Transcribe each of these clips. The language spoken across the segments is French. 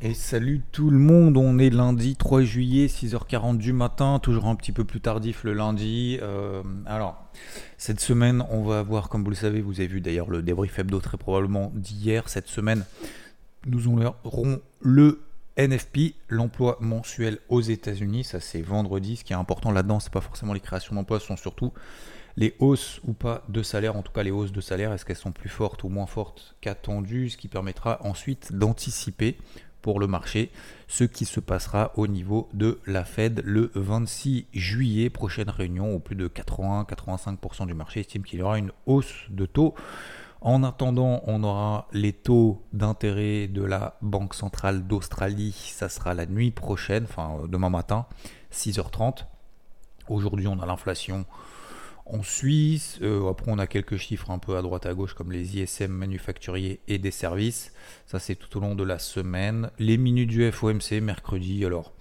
Et salut tout le monde, on est lundi 3 juillet, 6h40 du matin, toujours un petit peu plus tardif le lundi. Euh, alors, cette semaine, on va avoir, comme vous le savez, vous avez vu d'ailleurs le débrief hebdo très probablement d'hier, cette semaine, nous aurons le NFP, l'emploi mensuel aux États-Unis, ça c'est vendredi. Ce qui est important là-dedans, c'est pas forcément les créations d'emplois, ce sont surtout les hausses ou pas de salaire, en tout cas les hausses de salaire, est-ce qu'elles sont plus fortes ou moins fortes qu'attendues, ce qui permettra ensuite d'anticiper le marché, ce qui se passera au niveau de la Fed le 26 juillet, prochaine réunion où plus de 80-85% du marché estime qu'il y aura une hausse de taux. En attendant, on aura les taux d'intérêt de la Banque centrale d'Australie, ça sera la nuit prochaine, enfin euh, demain matin, 6h30. Aujourd'hui, on a l'inflation en Suisse. Euh, après, on a quelques chiffres un peu à droite à gauche, comme les ISM manufacturiers et des services. Ça, c'est tout au long de la semaine. Les minutes du FOMC, mercredi. Alors,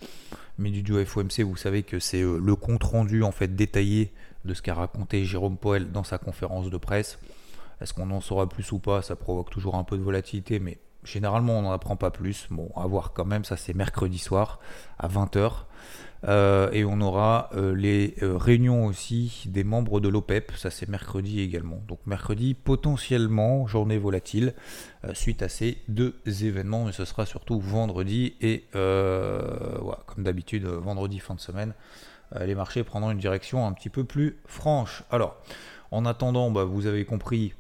minutes du FOMC, vous savez que c'est euh, le compte rendu en fait détaillé de ce qu'a raconté Jérôme Poel dans sa conférence de presse. Est-ce qu'on en saura plus ou pas? Ça provoque toujours un peu de volatilité, mais généralement on n'en apprend pas plus. Bon, à voir quand même, ça c'est mercredi soir à 20h. Euh, et on aura euh, les euh, réunions aussi des membres de l'OPEP, ça c'est mercredi également. Donc mercredi potentiellement journée volatile suite à ces deux événements, mais ce sera surtout vendredi et comme d'habitude vendredi fin de semaine, les marchés prendront une direction un petit peu plus franche. Alors en attendant, bah, vous avez compris,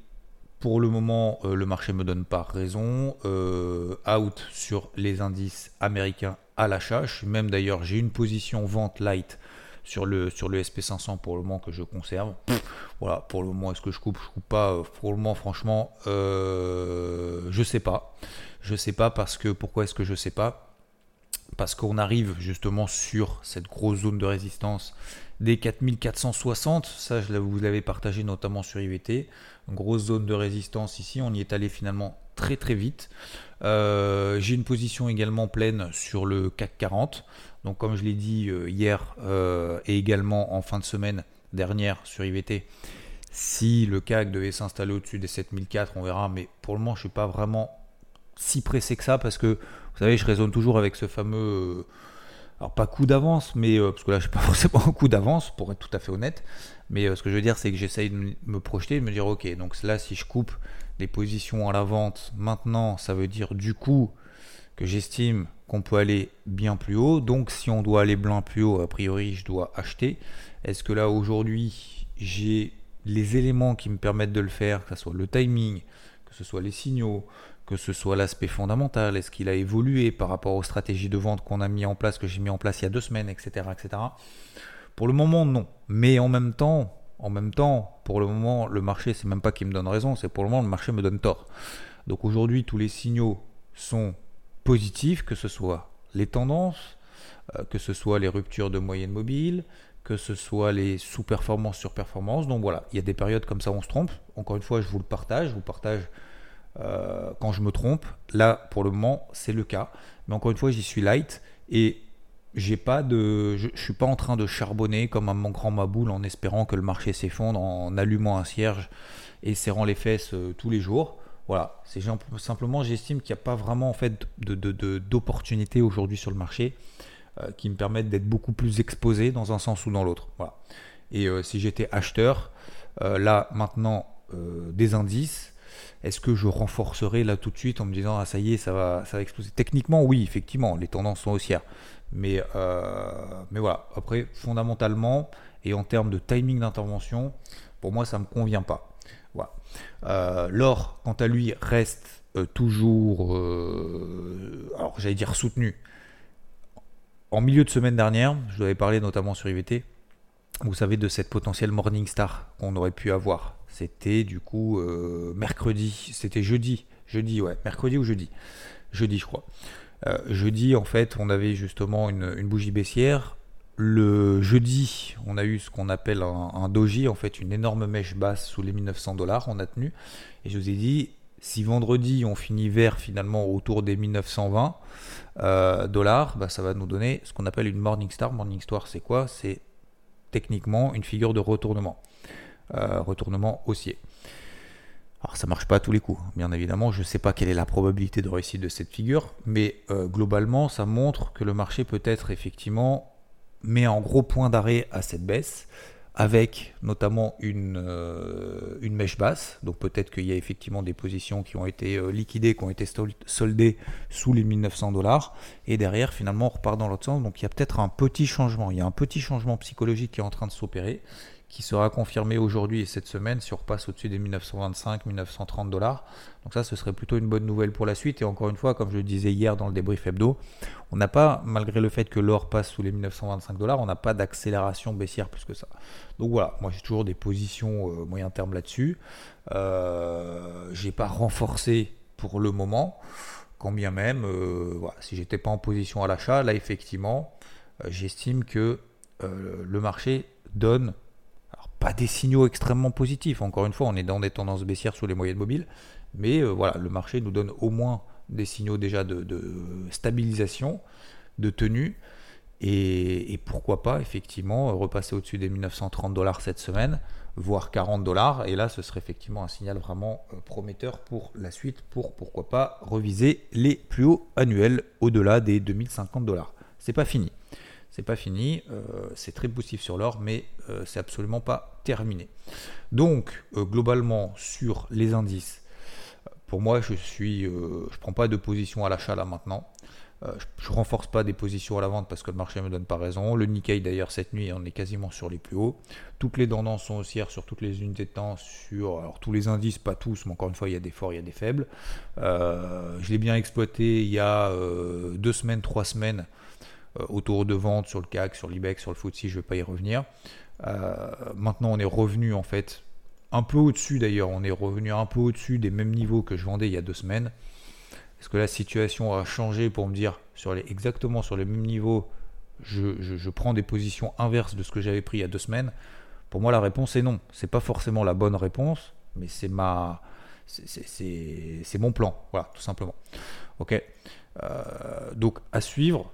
pour le moment, le marché me donne pas raison. out sur les indices américains à l'achat. Même d'ailleurs, j'ai une position vente light sur le, sur le SP500 pour le moment que je conserve. Voilà, pour le moment, est-ce que je coupe Je coupe pas? Pour le moment, franchement, euh, je sais pas. Je sais pas parce que pourquoi est-ce que je sais pas? Parce qu'on arrive justement sur cette grosse zone de résistance des 4460. Ça, je vous l'avez partagé notamment sur IVT. Grosse zone de résistance ici. On y est allé finalement très très vite. Euh, j'ai une position également pleine sur le CAC 40. Donc comme je l'ai dit euh, hier euh, et également en fin de semaine dernière sur IVT, si le CAC devait s'installer au-dessus des 7004, on verra. Mais pour le moment, je ne suis pas vraiment si pressé que ça parce que vous savez, je raisonne toujours avec ce fameux... alors pas coup d'avance, mais parce que là, je n'ai pas forcément un coup d'avance pour être tout à fait honnête. Mais ce que je veux dire, c'est que j'essaye de me projeter, de me dire, ok, donc là, si je coupe les positions à la vente maintenant, ça veut dire du coup que j'estime qu'on peut aller bien plus haut. Donc si on doit aller bien plus haut, a priori je dois acheter. Est-ce que là aujourd'hui j'ai les éléments qui me permettent de le faire, que ce soit le timing, que ce soit les signaux, que ce soit l'aspect fondamental, est-ce qu'il a évolué par rapport aux stratégies de vente qu'on a mis en place, que j'ai mis en place il y a deux semaines, etc. etc. Pour le moment non. Mais en même temps, en même temps, pour le moment, le marché, c'est même pas qui me donne raison, c'est pour le moment le marché me donne tort. Donc aujourd'hui, tous les signaux sont positifs, que ce soit les tendances, euh, que ce soit les ruptures de moyenne mobile, que ce soit les sous-performances, sur-performances. Donc voilà, il y a des périodes comme ça où on se trompe. Encore une fois, je vous le partage, je vous partage euh, quand je me trompe. Là, pour le moment, c'est le cas. Mais encore une fois, j'y suis light. Et j'ai pas de, je, suis pas en train de charbonner comme un grand ma boule en espérant que le marché s'effondre en allumant un cierge et serrant les fesses euh, tous les jours. Voilà, c'est simplement j'estime qu'il n'y a pas vraiment en fait d'opportunités de, aujourd'hui sur le marché euh, qui me permettent d'être beaucoup plus exposé dans un sens ou dans l'autre. Voilà. Et euh, si j'étais acheteur, là maintenant des indices, est-ce que je renforcerai là tout de suite en me disant ah ça y est ça va ça va exploser? Techniquement oui effectivement les tendances sont haussières. Mais, euh, mais voilà, après, fondamentalement, et en termes de timing d'intervention, pour moi, ça ne me convient pas. Voilà. Euh, L'or, quant à lui, reste euh, toujours, alors j'allais dire soutenu. En milieu de semaine dernière, je vous avais parlé notamment sur IVT, vous savez, de cette potentielle Morning Star qu'on aurait pu avoir. C'était du coup mercredi, c'était jeudi, jeudi, ouais, mercredi ou jeudi, jeudi je crois. Euh, jeudi, en fait, on avait justement une, bougie baissière. Le jeudi, on a eu ce qu'on appelle un, doji, en fait, une énorme mèche basse sous les 1900 dollars. On a tenu. Et je vous ai dit, si vendredi on finit vert finalement autour des 1920 euh, dollars, bah, ça va nous donner ce qu'on appelle une Morning Star. Morning Star, c'est quoi? C'est techniquement une figure de retournement, euh, retournement haussier. Alors ça marche pas à tous les coups, bien évidemment, je ne sais pas quelle est la probabilité de réussite de cette figure, mais euh, globalement ça montre que le marché peut être effectivement met en gros point d'arrêt à cette baisse avec notamment une, euh, une mèche basse. Donc peut-être qu'il y a effectivement des positions qui ont été euh, liquidées, qui ont été soldées sous les 1900 dollars. Et derrière, finalement, on repart dans l'autre sens. Donc il y a peut-être un petit changement. Il y a un petit changement psychologique qui est en train de s'opérer qui sera confirmé aujourd'hui et cette semaine si on repasse au-dessus des 1925, 1930 dollars. Donc ça, ce serait plutôt une bonne nouvelle pour la suite. Et encore une fois, comme je le disais hier dans le débrief hebdo, on n'a pas, malgré le fait que l'or passe sous les 1925 dollars, on n'a pas d'accélération baissière plus que ça. Donc voilà, moi j'ai toujours des positions euh, moyen terme là-dessus. Euh, j'ai pas renforcé pour le moment, quand bien même, euh, voilà, si j'étais pas en position à l'achat, là effectivement, euh, j'estime que le marché donne des signaux extrêmement positifs. Encore une fois, on est dans des tendances baissières sur les moyennes mobiles, mais euh, voilà, le marché nous donne au moins des signaux déjà de, stabilisation, de tenue, et, pourquoi pas effectivement repasser au-dessus des 1930 dollars cette semaine, voire 40 dollars, et là ce serait effectivement un signal vraiment euh, prometteur pour la suite, pour pourquoi pas reviser les plus hauts annuels au-delà des 2050 dollars. C'est pas fini c'est pas fini, euh, c'est très positif sur l'or, mais euh, c'est absolument pas terminé. Donc, euh, globalement, sur les indices, pour moi, je suis, je prends pas de position à l'achat là maintenant. je, ne renforce pas des positions à la vente parce que le marché me donne pas raison. Le Nikkei d'ailleurs cette nuit on est quasiment sur les plus hauts. Toutes les tendances sont haussières sur toutes les unités de temps, sur alors tous les indices, pas tous, mais encore une fois il y a des forts, il y a des faibles. je l'ai bien exploité il y a deux semaines, trois semaines autour de vente sur le CAC, sur l'IBEX, sur le FTSE, je ne vais pas y revenir. Euh, maintenant, on est revenu en fait un peu au-dessus d'ailleurs, on est revenu un peu au-dessus des mêmes niveaux que je vendais il y a deux semaines. Est-ce que la situation a changé pour me dire sur les, exactement sur les mêmes niveaux, je, prends des positions inverses de ce que j'avais pris il y a deux semaines? Pour moi, la réponse est non. C'est pas forcément la bonne réponse, mais c'est ma, c'est mon plan, voilà, tout simplement. Ok. Euh, donc à suivre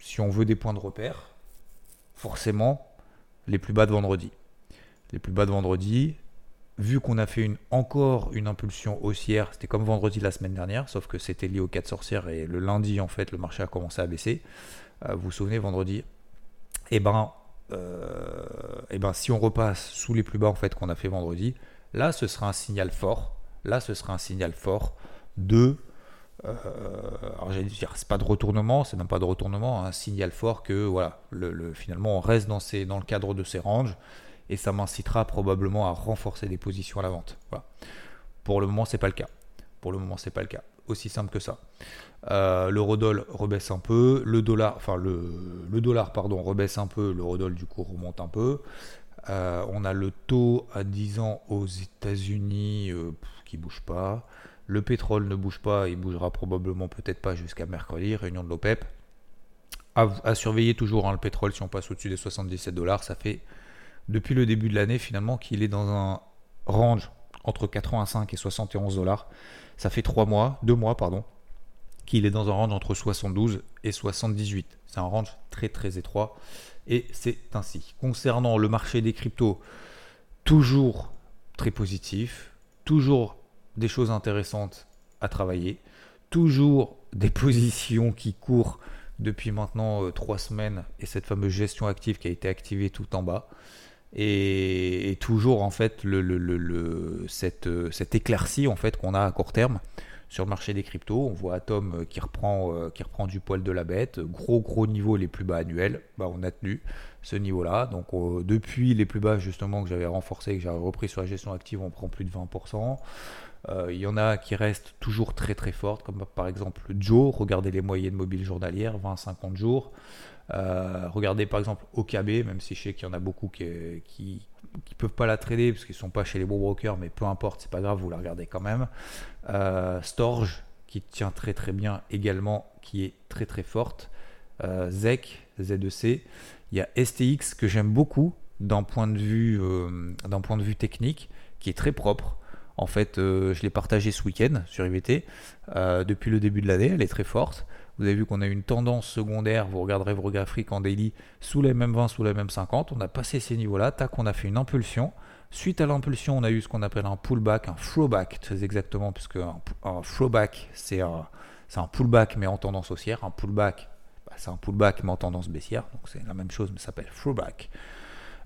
si on veut des points de repère, forcément, les plus bas de vendredi. Les plus bas de vendredi, vu qu'on a fait une, encore une impulsion haussière, c'était comme vendredi la semaine dernière, sauf que c'était lié aux 4 sorcières et le lundi, en fait, le marché a commencé à baisser. Euh, vous vous souvenez, vendredi Eh ben, euh, eh ben, si on repasse sous les plus bas en qu'on a fait vendredi, là, ce sera un signal fort. Là, ce sera un signal fort de euh, alors j'allais dire, c'est pas de retournement, c'est même pas de retournement, un signal fort que voilà, le, finalement on reste dans, le cadre de ces ranges et ça m'incitera probablement à renforcer des positions à la vente. Voilà. Pour le moment, c'est pas le cas. Pour le moment, c'est pas le cas. Aussi simple que ça. Euh, le Rodol rebaisse un peu, le dollar, enfin le, dollar pardon rebaisse un peu, le Rodol du coup remonte un peu. Euh, on a le taux à 10 ans aux États-Unis qui bouge pas. Le pétrole ne bouge pas, il bougera probablement peut-être pas jusqu'à mercredi, réunion de l'OPEP. À, surveiller toujours hein, le pétrole si on passe au-dessus des 77 dollars, ça fait depuis le début de l'année finalement qu'il est dans un range entre 85 et 71 dollars. Ça fait 3 mois, 2 mois pardon, qu'il est dans un range entre 72 et 78. C'est un range très très étroit et c'est ainsi. Concernant le marché des cryptos, toujours très positif, toujours des choses intéressantes à travailler, toujours des positions qui courent depuis maintenant euh, trois semaines et cette fameuse gestion active qui a été activée tout en bas. Et, toujours en fait le, le, cette, euh, cette, éclaircie en fait qu'on a à court terme sur le marché des cryptos. On voit Atom euh, qui reprend, qui reprend du poil de la bête, gros gros niveau les plus bas annuels. Bah, on a tenu ce niveau-là. Donc depuis les plus bas justement que j'avais renforcé, que j'avais repris sur la gestion active, on prend plus de 20%. Euh, il y en a qui restent toujours très très fortes, comme par exemple Joe. Regardez les moyennes mobiles journalières, 20-50 jours. Euh, regardez par exemple OKB, même si je sais qu'il y en a beaucoup qui, qui, peuvent pas la trader parce qu'ils sont pas chez les bons brokers, mais peu importe, c'est pas grave, vous la regardez quand même. Euh, Storge qui tient très très bien également, qui est très très forte. Euh, ZEC, Z2C. Il y a STX que j'aime beaucoup d'un point de vue technique, qui est très propre. En fait, euh, je l'ai partagé ce week-end sur IVT. Euh, depuis le début de l'année, elle est très forte. Vous avez vu qu'on a une tendance secondaire, vous regarderez vos graphiques en daily, sous les mêmes 20, sous les mêmes 50. On a passé ces niveaux-là, tac, on a fait une impulsion. Suite à l'impulsion, on a eu ce qu'on appelle un pullback, un throwback, très exactement, puisque un, throwback, c'est un, un, pullback mais en tendance haussière. Un pullback, bah, c'est un pullback mais en tendance baissière, donc c'est la même chose, mais ça s'appelle throwback.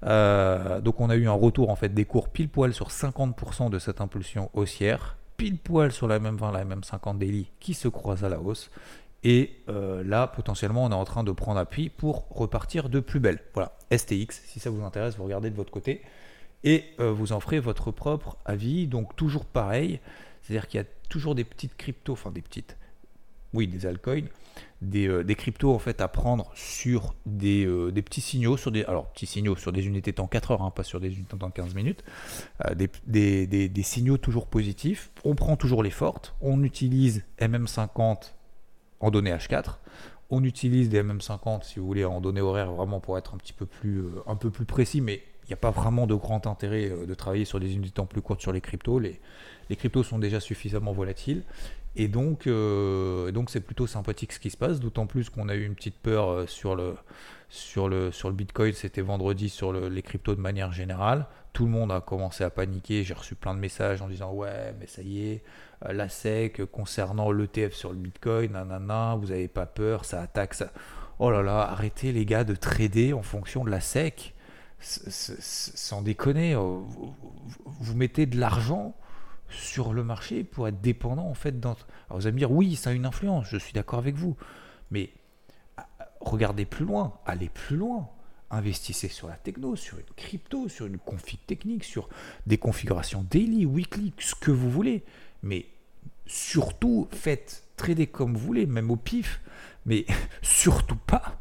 Euh, donc on a eu un retour en fait des cours pile poil sur 50% de cette impulsion haussière, pile poil sur la même 20, la même 50 daily qui se croisent à la hausse. Et euh, là, potentiellement, on est en train de prendre appui pour repartir de plus belle. Voilà, STX, si ça vous intéresse, vous regardez de votre côté et euh, vous en ferez votre propre avis. Donc toujours pareil, c'est-à-dire qu'il y a toujours des petites cryptos, enfin des petites, oui, des altcoins, des, euh, des cryptos en fait à prendre sur des, euh, des, petits signaux, sur des, alors petits signaux sur des unités temps 4 heures, hein, pas sur des unités temps 15 minutes, des, des, signaux toujours positifs. On prend toujours les fortes, on utilise MM50 en données H4. On utilise des MM50 si vous voulez en données horaires vraiment pour être un petit peu plus, un peu plus précis, mais il n'y a pas vraiment de grand intérêt euh, de travailler sur des unités temps plus courtes sur les cryptos. Les, les cryptos sont déjà suffisamment volatiles. Et donc, euh, donc c'est plutôt sympathique ce qui se passe, d'autant plus qu'on a eu une petite peur euh, sur le, sur le, sur le Bitcoin, c'était vendredi sur les cryptos de manière générale. Tout le monde a commencé à paniquer, j'ai reçu plein de messages en disant ouais mais ça y est, la SEC concernant l'ETF sur le Bitcoin, nanana, vous n'avez pas peur, ça attaque ça. Oh là là, arrêtez les gars de trader en fonction de la SEC sans déconner, euh, vous mettez de l'argent sur le marché pour être dépendant en fait. Dans... Alors vous allez me dire oui, ça a une influence, je suis d'accord avec vous, mais ah, regardez plus loin, allez plus loin. Investissez sur la techno, sur une crypto, sur une config technique, sur des configurations daily, weekly, ce que vous voulez. Mais surtout, faites trader comme vous voulez, même au pif, mais surtout pas,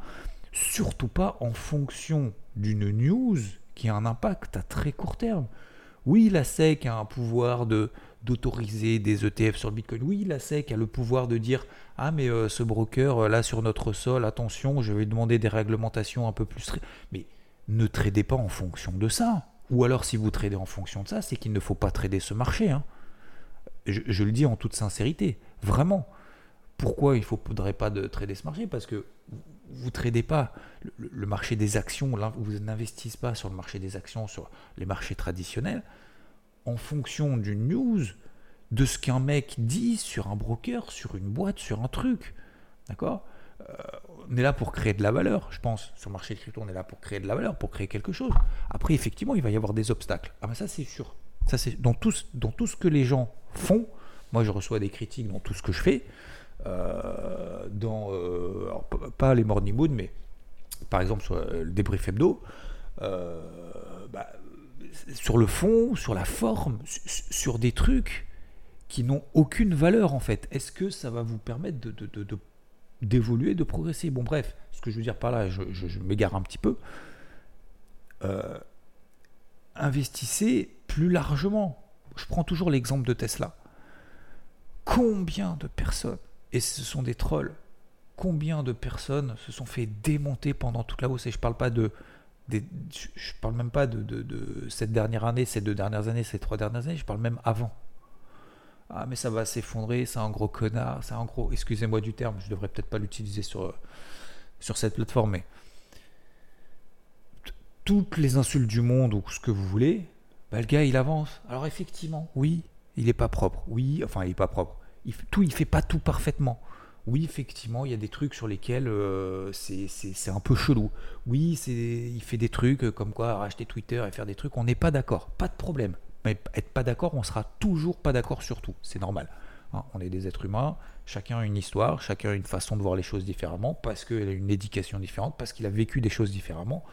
surtout pas en fonction d'une news qui a un impact à très court terme. Oui, la SEC a un pouvoir de d'autoriser des ETF sur le Bitcoin. Oui, la SEC a le pouvoir de dire ah mais euh, ce broker euh, là sur notre sol, attention, je vais demander des réglementations un peu plus mais ne tradez pas en fonction de ça. Ou alors si vous tradez en fonction de ça, c'est qu'il ne faut pas trader ce marché. Hein. Je, je, le dis en toute sincérité, vraiment. Pourquoi il ne faudrait pas de trader ce marché? Parce que vous ne tradez pas le, marché des actions, vous n'investissez pas sur le marché des actions, sur les marchés traditionnels, en fonction d'une news, de ce qu'un mec dit sur un broker, sur une boîte, sur un truc. D'accord? Euh, On est là pour créer de la valeur, je pense. Sur le marché de crypto, on est là pour créer de la valeur, pour créer quelque chose. Après, effectivement, il va y avoir des obstacles. Ah ben ça, c'est sûr. Ça, c'est dans tout ce que les gens font. Moi, je reçois des critiques dans tout ce que je fais. Euh, dans, euh, pas les morning mood, mais par exemple sur le débrief hebdo, euh, bah, sur le fond, sur la forme, sur des trucs qui n'ont aucune valeur en fait. Est-ce que ça va vous permettre de, d'évoluer, de, progresser? Bon bref, ce que je veux dire par là, je, m'égare un petit peu. investissez plus largement. Je prends toujours l'exemple de Tesla. Combien de personnes et ce sont des trolls. Combien de personnes se sont fait démonter pendant toute la hausse? Et je parle pas de, je parle même pas de, cette dernière année, ces deux dernières années, ces trois dernières années. Je parle même avant. Ah mais ça va s'effondrer, c'est un gros connard, c'est un gros. Excusez-moi du terme, je devrais peut-être pas l'utiliser sur sur cette plateforme, mais toutes les insultes du monde ou ce que vous voulez, bah, le gars il avance. Alors effectivement, oui, il est pas propre. Oui, enfin il est pas propre il, tout, fait pas tout parfaitement. Oui, effectivement, il y a des trucs sur lesquels euh, c'est un peu chelou. Oui, il fait des trucs comme quoi racheter Twitter et faire des trucs, on n'est pas d'accord, pas de problème. Mais être pas d'accord, on sera toujours pas d'accord sur tout, c'est normal. Hein. on est des êtres humains, chacun a une histoire, chacun a une façon de voir les choses différemment, parce qu'il a une éducation différente, parce qu'il a vécu des choses différemment.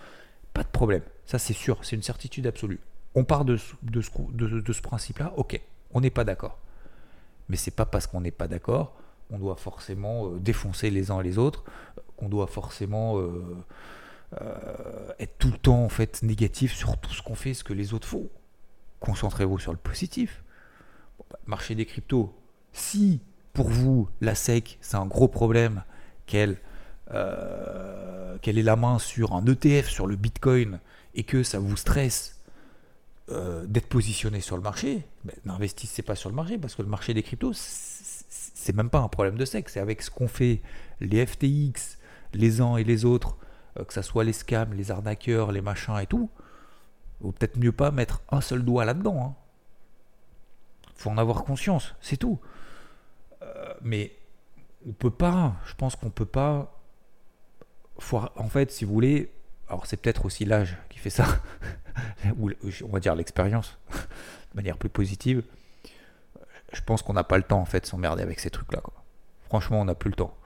Pas de problème, ça c'est sûr, c'est une certitude absolue. On part de ce principe-là, ok, on n'est pas d'accord mais c'est pas parce qu'on n'est pas d'accord qu'on doit forcément euh, défoncer les uns les autres, qu'on doit forcément euh, euh, être tout le temps en fait négatif sur tout ce qu'on fait, ce que les autres font. Concentrez-vous sur le positif. Bah, marché des cryptos, si pour vous la SEC c'est un gros problème, qu'elle qu'elle ait la main sur un ETF sur le Bitcoin et que ça vous stresse euh, d'être positionné sur le marché, n'investissez pas sur le marché parce que le marché des cryptos, c'est même pas un problème de sexe. C'est avec ce qu'on fait, les FTX, les uns et les autres, euh, que ce soit les scams, les arnaqueurs, les machins et tout. Ou peut-être mieux pas mettre un seul doigt là-dedans. Hein. Faut en avoir conscience, c'est tout. Euh, mais on peut pas, je pense qu'on peut pas. en fait, si vous voulez, alors c'est peut-être aussi l'âge qui fait ça, ou on va dire l'expérience, de manière plus positive. Je pense qu'on n'a pas le temps en fait de s'emmerder avec ces trucs-là. Franchement, on n'a plus le temps.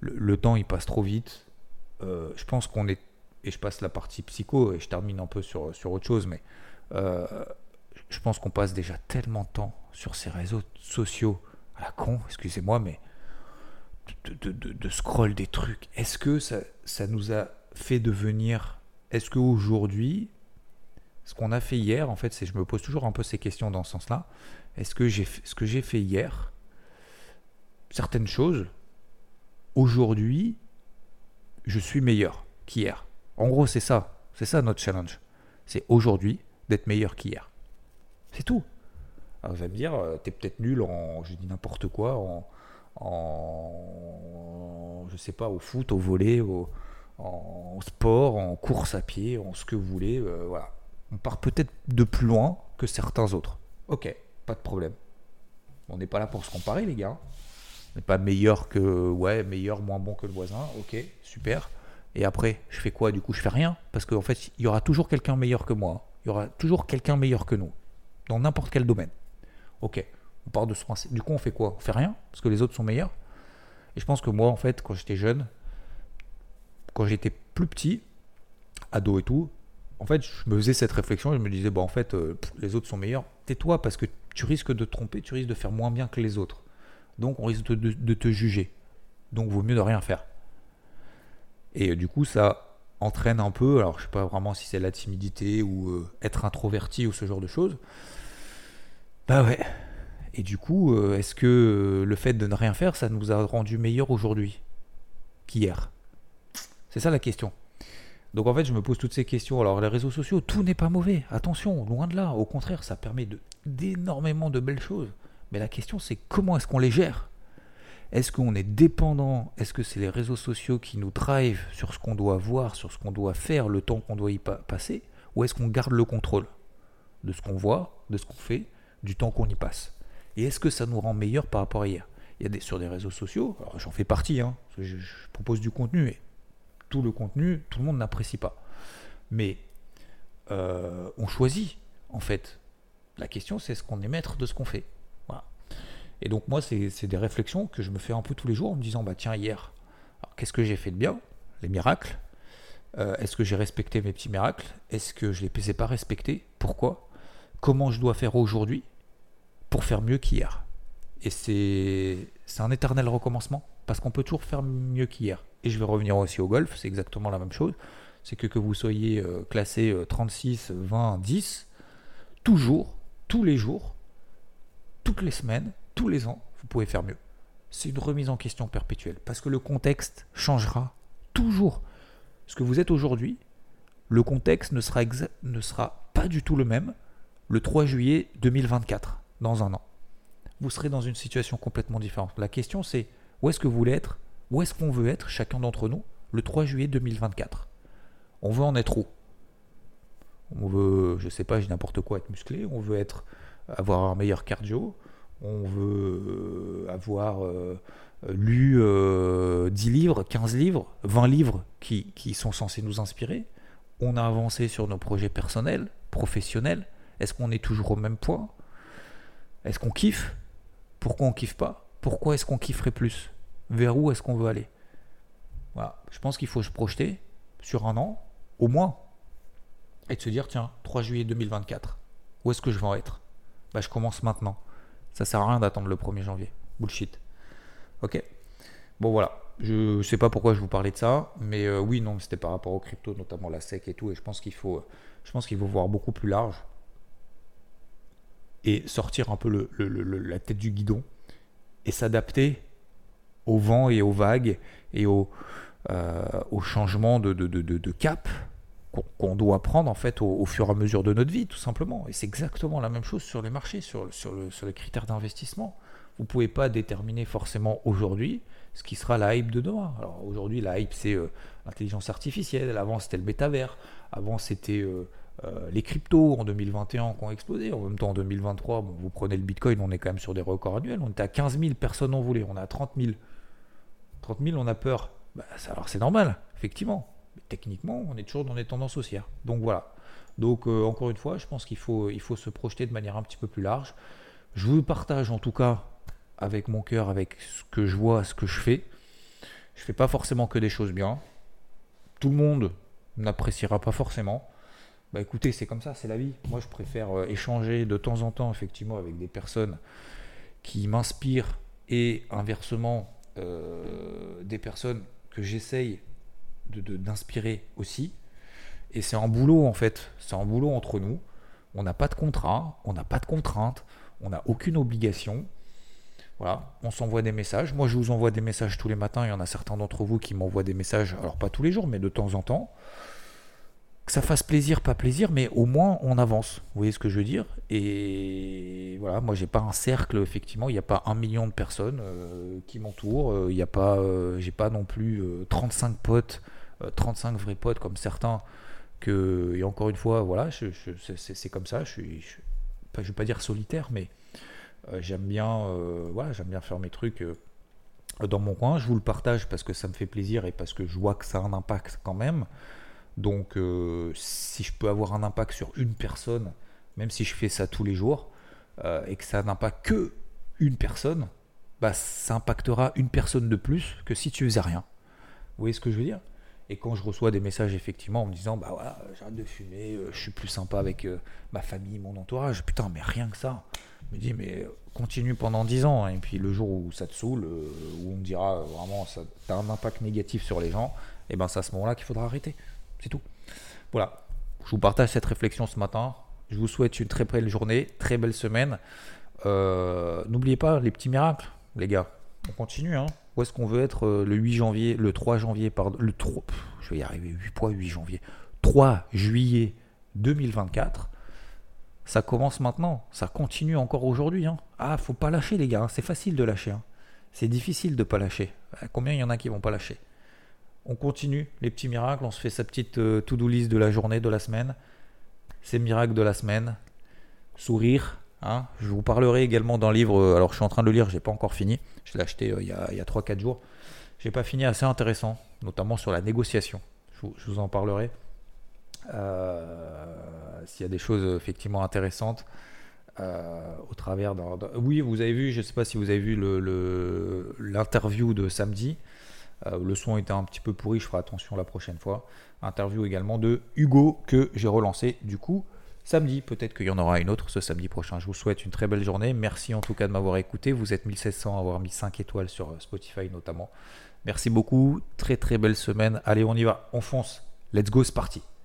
Le, temps, il passe trop vite. Euh, je pense qu'on est et je passe la partie psycho et je termine un peu sur, sur autre chose, mais euh, je pense qu'on passe déjà tellement de temps sur ces réseaux sociaux à la con, excusez-moi, mais de, de, de, scroll des trucs. Est-ce que ça, ça nous a fait devenir. Est-ce qu'aujourd'hui, ce qu'on a fait hier, en fait, c'est je me pose toujours un peu ces questions dans ce sens-là. Est-ce que j'ai ce que j'ai fait hier, certaines choses, aujourd'hui, je suis meilleur qu'hier? En gros, c'est ça. C'est ça notre challenge. C'est aujourd'hui d'être meilleur qu'hier. C'est tout. Alors vous allez me dire, euh, t'es peut-être nul en, je dis n'importe quoi, en, en, je sais pas, au foot, au volet, au, en sport, en course à pied, en ce que vous voulez. Euh, voilà. On part peut-être de plus loin que certains autres. Ok, pas de problème. On n'est pas là pour se comparer, les gars. On n'est pas meilleur que, ouais, meilleur, moins bon que le voisin. Ok, super. Et après, je fais quoi? Du coup, je fais rien. Parce qu'en fait, il y aura toujours quelqu'un meilleur que moi. Il y aura toujours quelqu'un meilleur que nous. Dans n'importe quel domaine. Ok. On part de ce. Du coup, on fait quoi? On fait rien Parce que les autres sont meilleurs Et je pense que moi, en fait, quand j'étais jeune, quand j'étais plus petit, ado et tout, en fait, je me faisais cette réflexion. Je me disais, bon, en fait, euh, les autres sont meilleurs. Tais-toi parce que tu risques de te tromper, tu risques de faire moins bien que les autres. Donc, on risque de, te juger. Donc, vaut mieux de rien faire. Et euh, du coup, ça entraîne un peu, alors je sais pas vraiment si c'est la timidité ou euh, être introverti ou ce genre de choses. Bah ouais. Et du coup, est-ce que le fait de ne rien faire, ça nous a rendu meilleurs aujourd'hui qu'hier? C'est ça la question. Donc en fait, je me pose toutes ces questions. Alors les réseaux sociaux, tout n'est pas mauvais. Attention, loin de là. Au contraire, ça permet d'énormément de belles choses. Mais la question, c'est comment est-ce qu'on les gère? Est-ce qu'on est dépendant? Est-ce que c'est les réseaux sociaux qui nous drivent sur ce qu'on doit voir, sur ce qu'on doit faire, le temps qu'on doit y passer? Ou est-ce qu'on garde le contrôle de ce qu'on voit, de ce qu'on fait, du temps qu'on y passe? Et est-ce que ça nous rend meilleur par rapport à hier? Il y a des, sur des réseaux sociaux, j'en fais partie, hein, je, propose du contenu, et tout le contenu, tout le monde n'apprécie pas. Mais euh, on choisit, en fait. La question, c'est est-ce qu'on est maître de ce qu'on fait et donc moi, c'est des réflexions que je me fais un peu tous les jours en me disant, bah tiens, hier, qu'est-ce que j'ai fait de bien? Les miracles. Euh, est-ce que j'ai respecté mes petits miracles? Est-ce que je les ai pas respectés? Pourquoi? Comment je dois faire aujourd'hui pour faire mieux qu'hier? Et c'est un éternel recommencement, parce qu'on peut toujours faire mieux qu'hier. Et je vais revenir aussi au golf, c'est exactement la même chose. C'est que que vous soyez euh, classé 36, 20, 10, toujours, tous les jours, toutes les semaines, tous les ans, vous pouvez faire mieux. C'est une remise en question perpétuelle, parce que le contexte changera toujours. Ce que vous êtes aujourd'hui, le contexte ne sera, ne sera pas du tout le même le 3 juillet 2024, dans un an. Vous serez dans une situation complètement différente. La question c'est, où est-ce que vous voulez être Où est-ce qu'on veut être, chacun d'entre nous, le 3 juillet 2024 On veut en être où? On veut, je sais pas, j'ai n'importe quoi, être musclé, on veut être avoir un meilleur cardio, on veut euh, avoir euh, lu 10 euh, livres, 15 livres, 20 livres qui, sont censés nous inspirer. On a avancé sur nos projets personnels, professionnels. Est-ce qu'on est toujours au même point Est-ce qu'on kiffe? Pourquoi on kiffe pas? Pourquoi est-ce qu'on kifferait plus? Vers où est-ce qu'on veut aller. Je pense qu'il faut se projeter sur un an, au moins, et de se dire tiens, 3 juillet 2024, où est-ce que je vais en être? Bah, Je commence maintenant. Ça sert à rien d'attendre le 1er janvier. Bullshit. Ok? Bon voilà. Je sais pas pourquoi je vous parlais de ça, mais euh, oui, non, c'était par rapport aux crypto, notamment la SEC et tout, et je pense qu'il faut, je pense qu'il faut voir beaucoup plus large et sortir un peu le, la tête du guidon et s'adapter au vent et aux vagues et au, euh, au changement de, de, de cap qu'on doit prendre en fait au, fur et à mesure de notre vie, tout simplement. Et c'est exactement la même chose sur les marchés, sur, sur, le, sur les critères d'investissement. Vous ne pouvez pas déterminer forcément aujourd'hui ce qui sera la hype de demain. Alors aujourd'hui, la hype, c'est euh, l'intelligence artificielle. Avant, c'était le métavers. Avant, c'était euh, les cryptos en 2021 qui ont explosé. En même temps, en 2023, bon, vous prenez le Bitcoin, on est quand même sur des records annuels. On était à 15 000, personne n'en voulait. On est à 30 000. 30 000, on a peur. Bah, alors c'est normal, effectivement. Techniquement, on est toujours dans des tendances haussières. Donc voilà. Donc euh, encore une fois, je pense qu'il faut, il faut se projeter de manière un petit peu plus large. Je vous partage en tout cas avec mon cœur, avec ce que je vois, ce que je fais. Je fais pas forcément que des choses bien. Tout le monde n'appréciera pas forcément. Bah écoutez, c'est comme ça, c'est la vie. Moi, je préfère euh, échanger de temps en temps, effectivement, avec des personnes qui m'inspirent et inversement, des personnes que j'essaye d'inspirer aussi. Et c'est un boulot, en fait. C'est un boulot entre nous. On n'a pas de contrat, on n'a pas de contrainte, on n'a aucune obligation. Voilà, on s'envoie des messages. Moi, je vous envoie des messages tous les matins. Il y en a certains d'entre vous qui m'envoient des messages, alors pas tous les jours, mais de temps en temps que ça fasse plaisir, pas plaisir, mais au moins on avance. Vous voyez ce que je veux dire? Et voilà, moi j'ai pas un cercle, effectivement, il n'y a pas un million de personnes euh, qui m'entourent, euh, il n'y a pas, euh, j'ai pas non plus 35 potes, 35 vrais potes comme certains. Que, et encore une fois, voilà, c'est comme ça. Je suis, je, vais pas dire solitaire, mais j'aime bien, voilà, j'aime bien faire mes trucs dans mon coin. Je vous le partage parce que ça me fait plaisir et parce que je vois que ça a un impact quand même. Donc, euh, si je peux avoir un impact sur une personne, même si je fais ça tous les jours, euh, et que ça n'impacte que une personne, bah, ça impactera une personne de plus que si tu faisais rien. Vous voyez ce que je veux dire? Et quand je reçois des messages effectivement en me disant, bah voilà, j'arrête de fumer, euh, je suis plus sympa avec ma famille, mon entourage, putain, mais rien que ça. Je me dis, mais continue pendant 10 ans, hein, et puis le jour où ça te saoule, où on me dira vraiment, ça a un impact négatif sur les gens, et ben c'est à ce moment-là qu'il faudra arrêter. C'est tout. Voilà. Je vous partage cette réflexion ce matin. Je vous souhaite une très belle journée, très belle semaine. Euh, n'oubliez pas les petits miracles, les gars. On continue. Hein. Où est-ce qu'on veut être euh, le 8 janvier, le 3 janvier, pardon, le 3, je vais y arriver, 8 points, 8 janvier. 3 juillet 2024. Ça commence maintenant, ça continue encore aujourd'hui. Hein. Ah, faut pas lâcher les gars, hein. c'est facile de lâcher. Hein. C'est difficile de pas lâcher. Combien il y en a qui vont pas lâcher? On continue les petits miracles, on se fait sa petite euh, to-do list de la journée, de la semaine. Ces miracles de la semaine. Sourire. Hein. Je vous parlerai également d'un livre, euh, alors je suis en train de le lire, je n'ai pas encore fini. Je l'ai acheté euh, il y a, a 3-4 jours. Je n'ai pas fini, assez intéressant, notamment sur la négociation. Je vous, en parlerai. S'il y a des choses effectivement intéressantes. au travers. Oui, vous avez vu, je ne sais pas si vous avez vu l'interview de samedi. Euh, le son était un petit peu pourri, je ferai attention la prochaine fois. Interview également de Hugo que j'ai relancé du coup samedi. Peut-être qu'il y en aura une autre ce samedi prochain. Je vous souhaite une très belle journée. Merci en tout cas de m'avoir écouté. Vous êtes 1700 à avoir mis 5 étoiles sur euh, Spotify notamment. Merci beaucoup. Très très belle semaine. Allez, on y va. On fonce. Let's go, c'est parti.